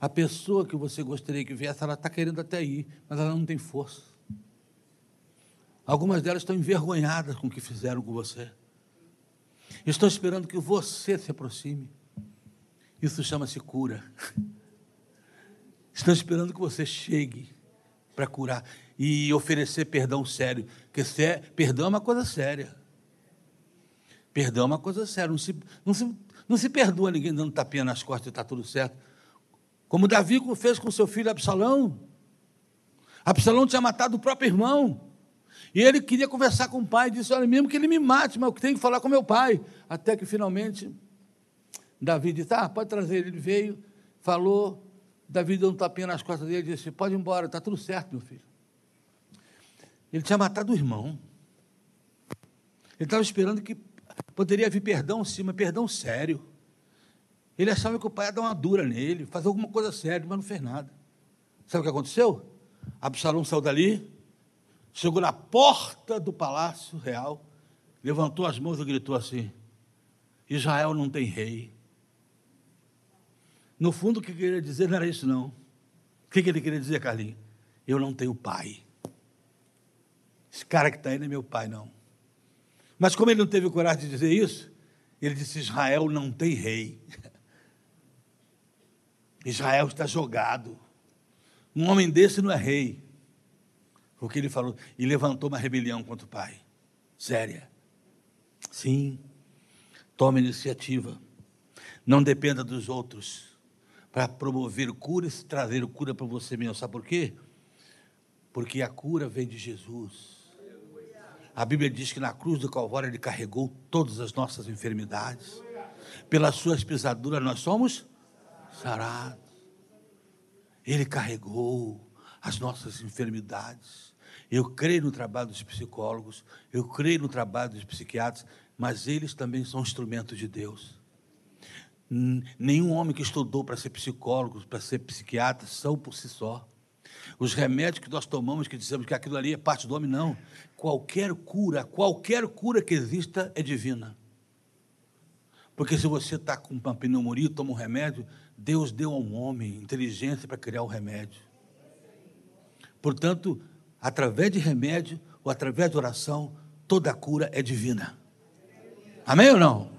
a pessoa que você gostaria que viesse, ela está querendo até ir, mas ela não tem força. Algumas delas estão envergonhadas com o que fizeram com você. Estão esperando que você se aproxime. Isso chama-se cura. Estão esperando que você chegue para curar e oferecer perdão sério. Porque perdão é uma coisa séria. Perdão é uma coisa séria. Não se, não se, não se perdoa ninguém dando tapinha nas costas e está tudo certo. Como Davi fez com seu filho Absalão. Absalão tinha matado o próprio irmão. E ele queria conversar com o pai, disse: Olha, mesmo que ele me mate, mas eu tenho que falar com meu pai. Até que finalmente Davi disse: Ah, pode trazer. Ele veio, falou. Davi deu um tapinha nas costas dele e disse: Pode ir embora, está tudo certo, meu filho. Ele tinha matado o irmão. Ele estava esperando que Poderia vir perdão sim, mas perdão sério. Ele achava que o pai ia dar uma dura nele, fazer alguma coisa séria, mas não fez nada. Sabe o que aconteceu? Absalão saiu dali, chegou na porta do palácio real, levantou as mãos e gritou assim: Israel não tem rei. No fundo, o que ele queria dizer não era isso, não. O que ele queria dizer, Carlinhos? Eu não tenho pai. Esse cara que está aí não é meu pai, não. Mas como ele não teve coragem de dizer isso, ele disse: Israel não tem rei. Israel está jogado. Um homem desse não é rei. Foi o que ele falou. E levantou uma rebelião contra o pai. Séria. Sim. Tome iniciativa. Não dependa dos outros para promover cura e trazer cura para você mesmo. Sabe por quê? Porque a cura vem de Jesus. A Bíblia diz que na cruz do Calvário ele carregou todas as nossas enfermidades. Pelas suas pisaduras nós somos sarados. Ele carregou as nossas enfermidades. Eu creio no trabalho dos psicólogos, eu creio no trabalho dos psiquiatras, mas eles também são instrumentos de Deus. Nenhum homem que estudou para ser psicólogo, para ser psiquiatra, são por si só. Os remédios que nós tomamos, que dizemos que aquilo ali é parte do homem, não. Qualquer cura, qualquer cura que exista é divina. Porque se você está com uma pneumonia toma um remédio, Deus deu a um homem inteligência para criar o remédio. Portanto, através de remédio ou através de oração, toda cura é divina. Amém ou não?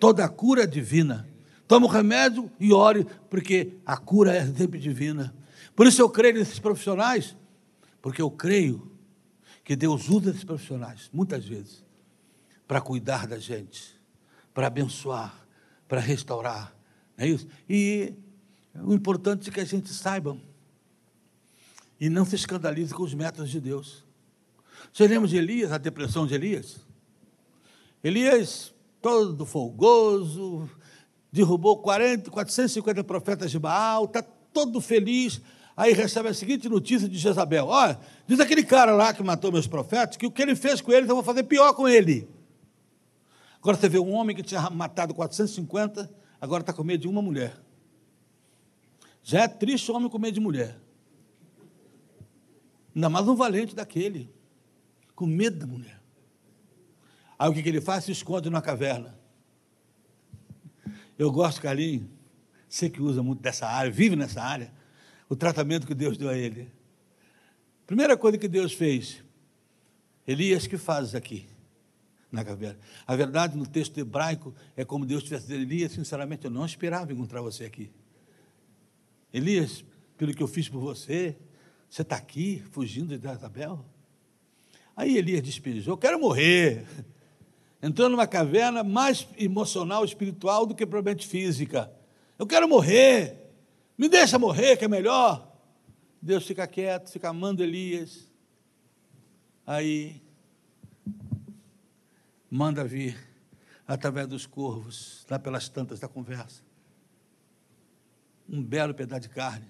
Toda cura é divina. Toma o remédio e ore, porque a cura é sempre divina. Por isso eu creio nesses profissionais, porque eu creio que Deus usa esses profissionais, muitas vezes, para cuidar da gente, para abençoar, para restaurar. Não é isso? E o importante é que a gente saiba e não se escandalize com os métodos de Deus. Você lembra de Elias, a depressão de Elias? Elias, todo folgoso, derrubou 40, 450 profetas de Baal, está todo feliz. Aí recebe a seguinte notícia de Jezabel: Olha, diz aquele cara lá que matou meus profetas que o que ele fez com eles eu vou fazer pior com ele. Agora você vê um homem que tinha matado 450, agora está com medo de uma mulher. Já é triste o homem com medo de mulher. Ainda mais um valente daquele, com medo da mulher. Aí o que, que ele faz? Se esconde numa caverna. Eu gosto, Carlinhos, você que usa muito dessa área, vive nessa área, o tratamento que Deus deu a ele. Primeira coisa que Deus fez, Elias, que fazes aqui na caverna? A verdade, no texto hebraico, é como Deus tivesse dito, Elias, sinceramente, eu não esperava encontrar você aqui. Elias, pelo que eu fiz por você, você está aqui, fugindo de Isabel? Aí Elias despejou, eu quero morrer. <laughs> Entrou numa caverna mais emocional, espiritual do que propriamente física. Eu quero morrer. Me deixa morrer, que é melhor. Deus fica quieto, fica amando Elias. Aí manda vir através dos corvos, lá pelas tantas da conversa um belo pedaço de carne,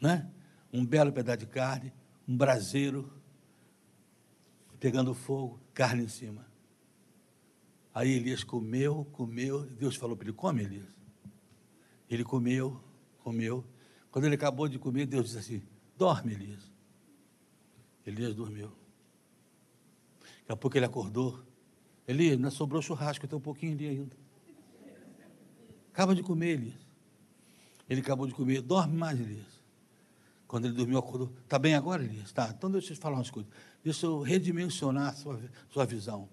né? Um belo pedaço de carne, um braseiro pegando fogo, carne em cima. Aí Elias comeu, comeu, Deus falou para ele: come, Elias. Ele comeu, comeu. Quando ele acabou de comer, Deus disse assim: dorme, Elias. Elias dormiu. Daqui a pouco ele acordou. Elias, ainda sobrou churrasco, tem um pouquinho ali ainda. Acaba de comer, Elias. Ele acabou de comer, dorme mais, Elias. Quando ele dormiu, acordou. Está bem agora, Elias? Tá. Então deixa eu te falar umas coisas. Deixa eu redimensionar a sua, sua visão.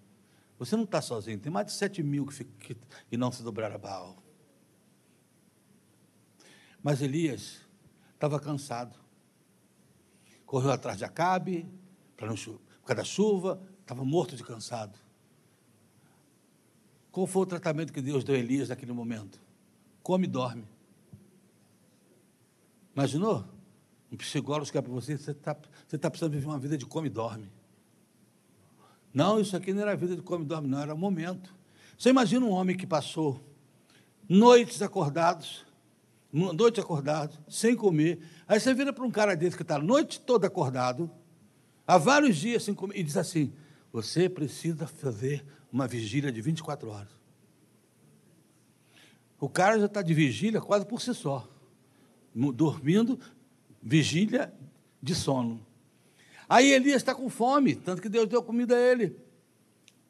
Você não está sozinho, tem mais de sete mil que, que, que não se dobraram a Baal. Mas Elias estava cansado. Correu atrás de Acabe, para não, por causa da chuva, estava morto de cansado. Qual foi o tratamento que Deus deu a Elias naquele momento? come e dorme. Imaginou? Um psicólogo é para você, você está você tá precisando viver uma vida de come e dorme. Não, isso aqui não era vida de come e dorme, não, era um momento. Você imagina um homem que passou noites acordados, noite acordado, sem comer. Aí você vira para um cara desse que está a noite toda acordado, há vários dias sem comer, e diz assim: você precisa fazer uma vigília de 24 horas. O cara já está de vigília quase por si só. Dormindo, vigília de sono. Aí Elias está com fome, tanto que Deus deu comida a ele.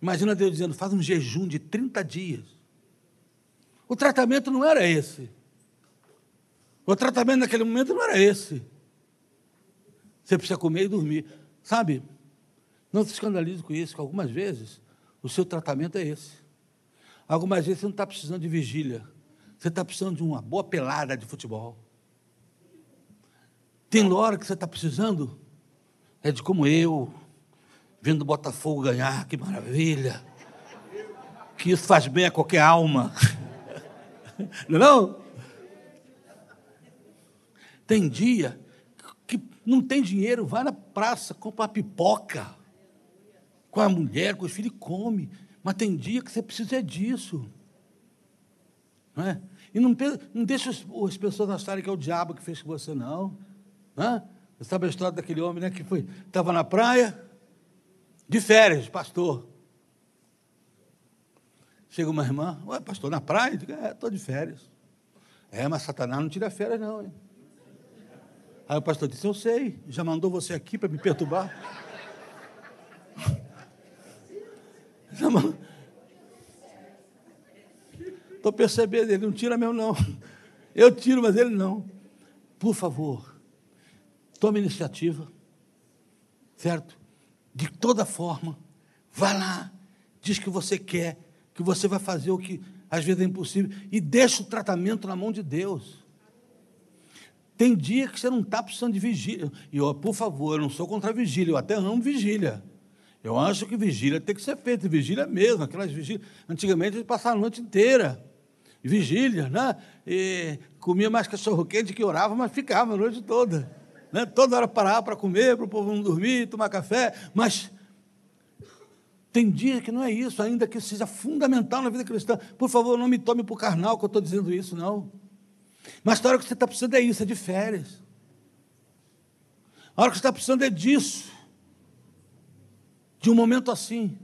Imagina Deus dizendo: faz um jejum de 30 dias. O tratamento não era esse. O tratamento naquele momento não era esse. Você precisa comer e dormir. Sabe? Não se escandalize com isso, que algumas vezes o seu tratamento é esse. Algumas vezes você não está precisando de vigília. Você está precisando de uma boa pelada de futebol. Tem hora que você está precisando, é de como eu, vendo o Botafogo ganhar, que maravilha. Que isso faz bem a qualquer alma. <laughs> Não é não? Tem dia que não tem dinheiro, vai na praça, compra pipoca com a mulher, com os filhos e come. Mas tem dia que você precisa disso. Não é? E não, não deixa as pessoas acharem que é o diabo que fez com você, não. Né? Você sabe a história daquele homem né, que foi, estava na praia, de férias, pastor. Chega uma irmã, ué, pastor, na praia? Digo, é, estou de férias. É, mas Satanás não tira férias, não. Hein? Aí o pastor disse, eu sei, já mandou você aqui para me perturbar. <laughs> Já mandou. Estou percebendo, ele não tira mesmo, não. Eu tiro, mas ele não. Por favor, tome iniciativa, certo? De toda forma, vá lá, diz que você quer, que você vai fazer o que às vezes é impossível, e deixa o tratamento na mão de Deus. Tem dia que você não está precisando de vigília. E, eu, por favor, eu não sou contra a vigília, eu até amo vigília. Eu acho que vigília tem que ser feita, vigília mesmo, aquelas vigílias. Antigamente eles passavam a noite inteira vigília, né? E comia mais cachorro quente que orava, mas ficava a noite toda. né? toda hora parar para comer, para o povo não dormir, tomar café, mas tem dia que não é isso, ainda que seja fundamental na vida cristã. Por favor, não me tome por carnal que eu estou dizendo isso, não. Mas a hora que você está precisando é isso, é de férias. A hora que você está precisando é disso. De um momento assim.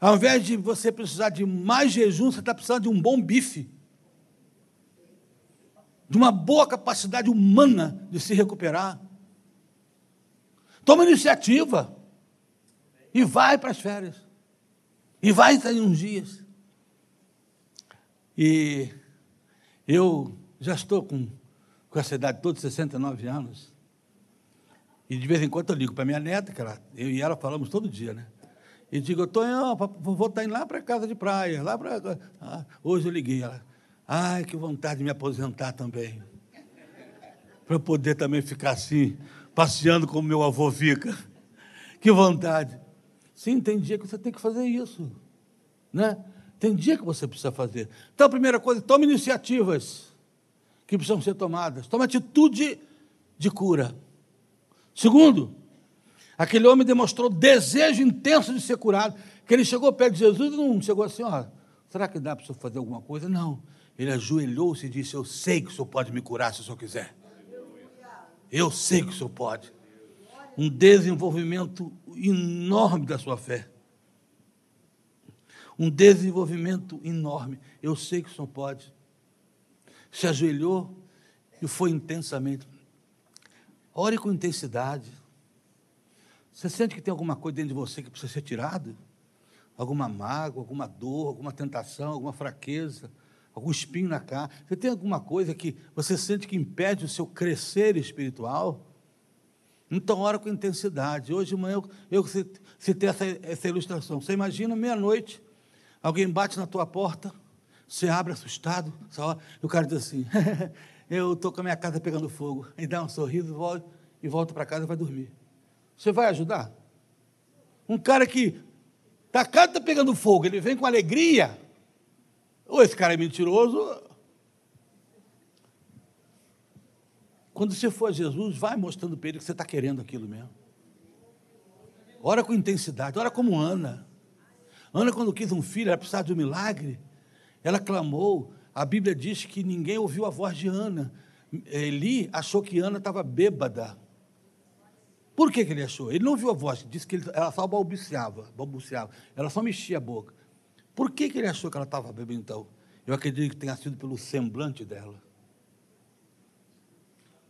Ao invés de você precisar de mais jejum, você está precisando de um bom bife. De uma boa capacidade humana de se recuperar. Toma iniciativa. E vai para as férias. E vai sair uns dias. E eu já estou com, com essa idade toda, 69 anos. E de vez em quando eu ligo para minha neta, que ela, eu e ela falamos todo dia, né? E digo, Tonho, vou estar indo lá para casa de praia, lá para. Ah, hoje eu liguei. Ela, ai, que vontade de me aposentar também. Para eu poder também ficar assim, passeando como meu avô fica. Que vontade. Sim, tem dia que você tem que fazer isso. Né? Tem dia que você precisa fazer. Então, a primeira coisa, tome iniciativas que precisam ser tomadas. Tome atitude de cura. Segundo, aquele homem demonstrou desejo intenso de ser curado, que ele chegou perto de Jesus e não chegou assim, ó, será que dá para o senhor fazer alguma coisa? Não. Ele ajoelhou-se e disse, eu sei que o senhor pode me curar se o senhor quiser. Eu sei que o senhor pode. Um desenvolvimento enorme da sua fé. Um desenvolvimento enorme. Eu sei que o senhor pode. Se ajoelhou e foi intensamente. Ore com intensidade. Você sente que tem alguma coisa dentro de você que precisa ser tirado? Alguma mágoa, alguma dor, alguma tentação, alguma fraqueza, algum espinho na cara? Você tem alguma coisa que você sente que impede o seu crescer espiritual? Então, ora com intensidade. Hoje de manhã eu, eu citei essa, essa ilustração. Você imagina meia-noite, alguém bate na tua porta, você abre assustado, e o cara diz assim: <laughs> eu estou com a minha casa pegando fogo. E dá um sorriso volta, e volta para casa e vai dormir. Você vai ajudar? Um cara que tá, a casa pegando fogo, ele vem com alegria. Ou esse cara é mentiroso. Quando você for a Jesus, vai mostrando para ele que você está querendo aquilo mesmo. Ora com intensidade, ora como Ana. Ana, quando quis um filho, ela precisava de um milagre. Ela clamou, a Bíblia diz que ninguém ouviu a voz de Ana. Eli achou que Ana estava bêbada. Por que, que ele achou? Ele não viu a voz, disse que ele, ela só balbuciava, balbuciava, ela só mexia a boca. Por que, que ele achou que ela estava bêbada então? Eu acredito que tenha sido pelo semblante dela.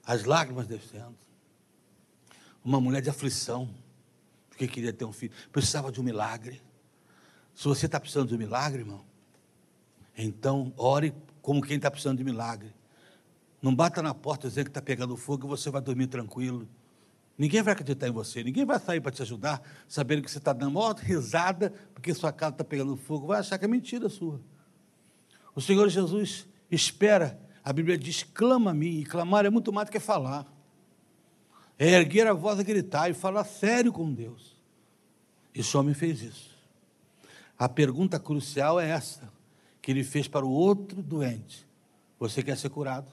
As lágrimas descendo. Uma mulher de aflição, porque queria ter um filho, precisava de um milagre. Se você está precisando de um milagre, irmão, então, ore como quem está precisando de milagre. Não bata na porta dizendo que está pegando fogo e você vai dormir tranquilo. Ninguém vai acreditar em você, ninguém vai sair para te ajudar, sabendo que você está dando uma risada porque sua casa está pegando fogo, vai achar que é mentira sua. O Senhor Jesus espera, a Bíblia diz: clama a mim, e clamar é muito mais do que falar. É erguer a voz e gritar e falar sério com Deus. Esse homem fez isso. A pergunta crucial é essa: que ele fez para o outro doente. Você quer ser curado?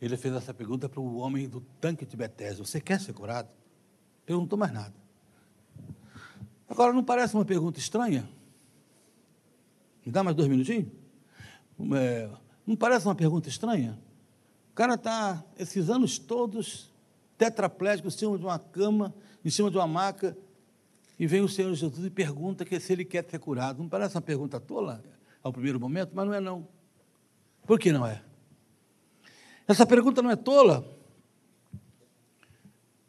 Ele fez essa pergunta para o homem do tanque de Betesda. Você quer ser curado? Perguntou mais nada. Agora, não parece uma pergunta estranha? Me dá mais dois minutinhos? É, não parece uma pergunta estranha? O cara está, esses anos todos, tetraplégico, em cima de uma cama, em cima de uma maca, e vem o Senhor Jesus e pergunta que se ele quer ser curado. Não parece uma pergunta tola ao primeiro momento, mas não é não. Por que não é? Essa pergunta não é tola,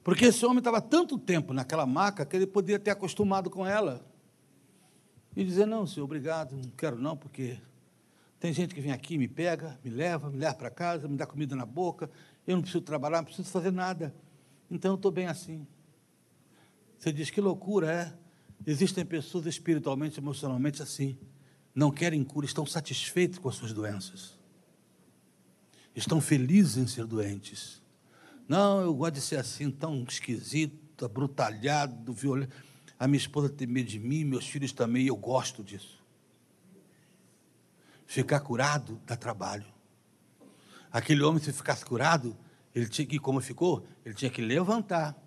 porque esse homem estava tanto tempo naquela maca que ele podia ter acostumado com ela e dizer: Não, senhor, obrigado, não quero não, porque tem gente que vem aqui, me pega, me leva, me leva para casa, me dá comida na boca, eu não preciso trabalhar, não preciso fazer nada, então eu estou bem assim. Você diz: Que loucura é? Existem pessoas espiritualmente, emocionalmente assim não querem cura, estão satisfeitos com as suas doenças. Estão felizes em ser doentes. Não, eu gosto de ser assim, tão esquisito, abrutalhado, violento. A minha esposa tem medo de mim, meus filhos também, e eu gosto disso. Ficar curado dá trabalho. Aquele homem, se ficasse curado, Ele tinha que, como ficou? Ele tinha que levantar,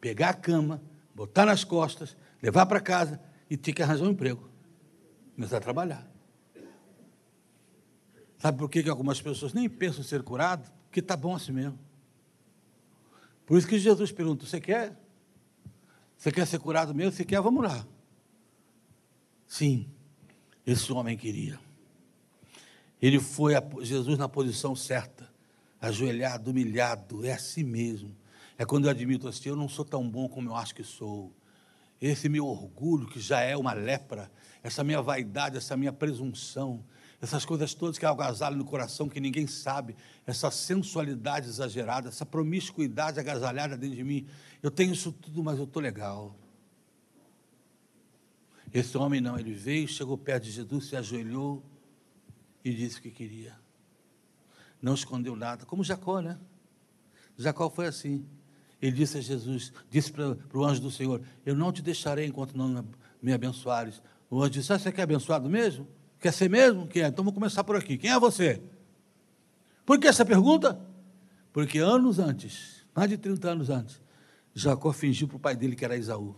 pegar a cama, botar nas costas, levar para casa e tinha que arranjar um emprego. Começar a trabalhar. Sabe por que, algumas pessoas nem pensam ser curado? Porque está bom assim mesmo. Por isso que Jesus pergunta: Você quer? Você quer ser curado mesmo? Se quer, vamos lá. Sim, esse homem queria. Ele foi a Jesus na posição certa, ajoelhado, humilhado, é assim mesmo. É quando eu admito assim, eu não sou tão bom como eu acho que sou. Esse meu orgulho, que já é uma lepra, essa minha vaidade, essa minha presunção, essas coisas todas que agasalham no coração, que ninguém sabe, essa sensualidade exagerada, essa promiscuidade agasalhada dentro de mim. Eu tenho isso tudo, mas eu estou legal. Esse homem não, ele veio, chegou perto de Jesus, se ajoelhou e disse o que queria. Não escondeu nada, como Jacó, né? Jacó foi assim. Ele disse a Jesus, disse para, para o anjo do Senhor: Eu não te deixarei enquanto não me abençoares. O anjo disse: ah, Você quer abençoado mesmo? Quer ser mesmo? Quer? Então vamos começar por aqui. Quem é você? Por que essa pergunta? Porque anos antes, mais de 30 anos antes, Jacó fingiu para o pai dele que era Isaú.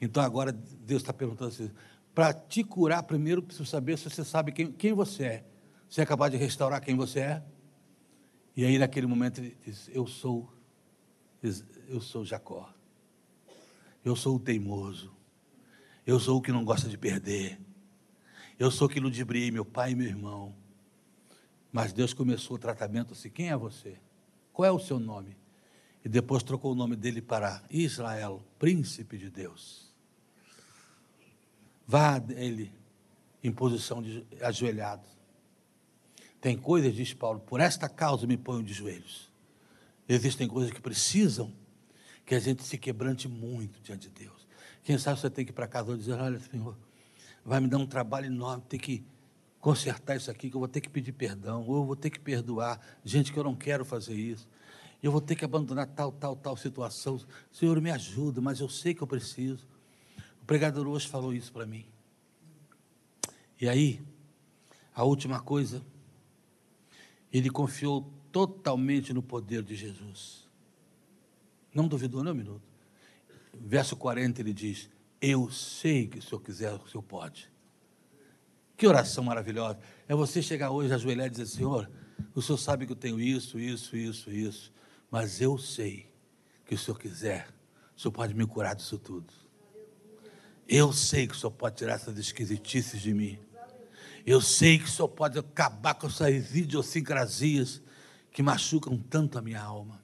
Então agora Deus está perguntando assim: para te curar, primeiro preciso saber se você sabe quem, quem você é. Você é capaz de restaurar quem você é? E aí naquele momento ele diz: Eu sou, eu sou Jacó. Eu sou o teimoso. Eu sou o que não gosta de perder. Eu sou que ludibriei meu pai e meu irmão. Mas Deus começou o tratamento assim: quem é você? Qual é o seu nome? E depois trocou o nome dele para Israel, príncipe de Deus. Vá ele em posição de ajoelhado. Tem coisas, diz Paulo, por esta causa me ponho de joelhos. Existem coisas que precisam que a gente se quebrante muito diante de Deus. Quem sabe você tem que ir para casa e dizer: Olha, Senhor, vai me dar um trabalho enorme, ter que consertar isso aqui, que eu vou ter que pedir perdão, ou eu vou ter que perdoar gente que eu não quero fazer isso. Eu vou ter que abandonar tal, tal, tal situação. Senhor, me ajuda, mas eu sei que eu preciso. O pregador hoje falou isso para mim. E aí, a última coisa, ele confiou totalmente no poder de Jesus. Não duvidou nem um minuto. Verso 40 ele diz: eu sei que o Senhor quiser, o Senhor pode. Que oração maravilhosa. É você chegar hoje, ajoelhar e dizer: Senhor, o Senhor sabe que eu tenho isso, isso, isso, isso. Mas eu sei que o Senhor quiser, o Senhor pode me curar disso tudo. Eu sei que o Senhor pode tirar essas esquisitices de mim. Eu sei que Senhor pode acabar com essas idiosincrasias que machucam tanto a minha alma.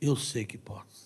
Eu sei que posso.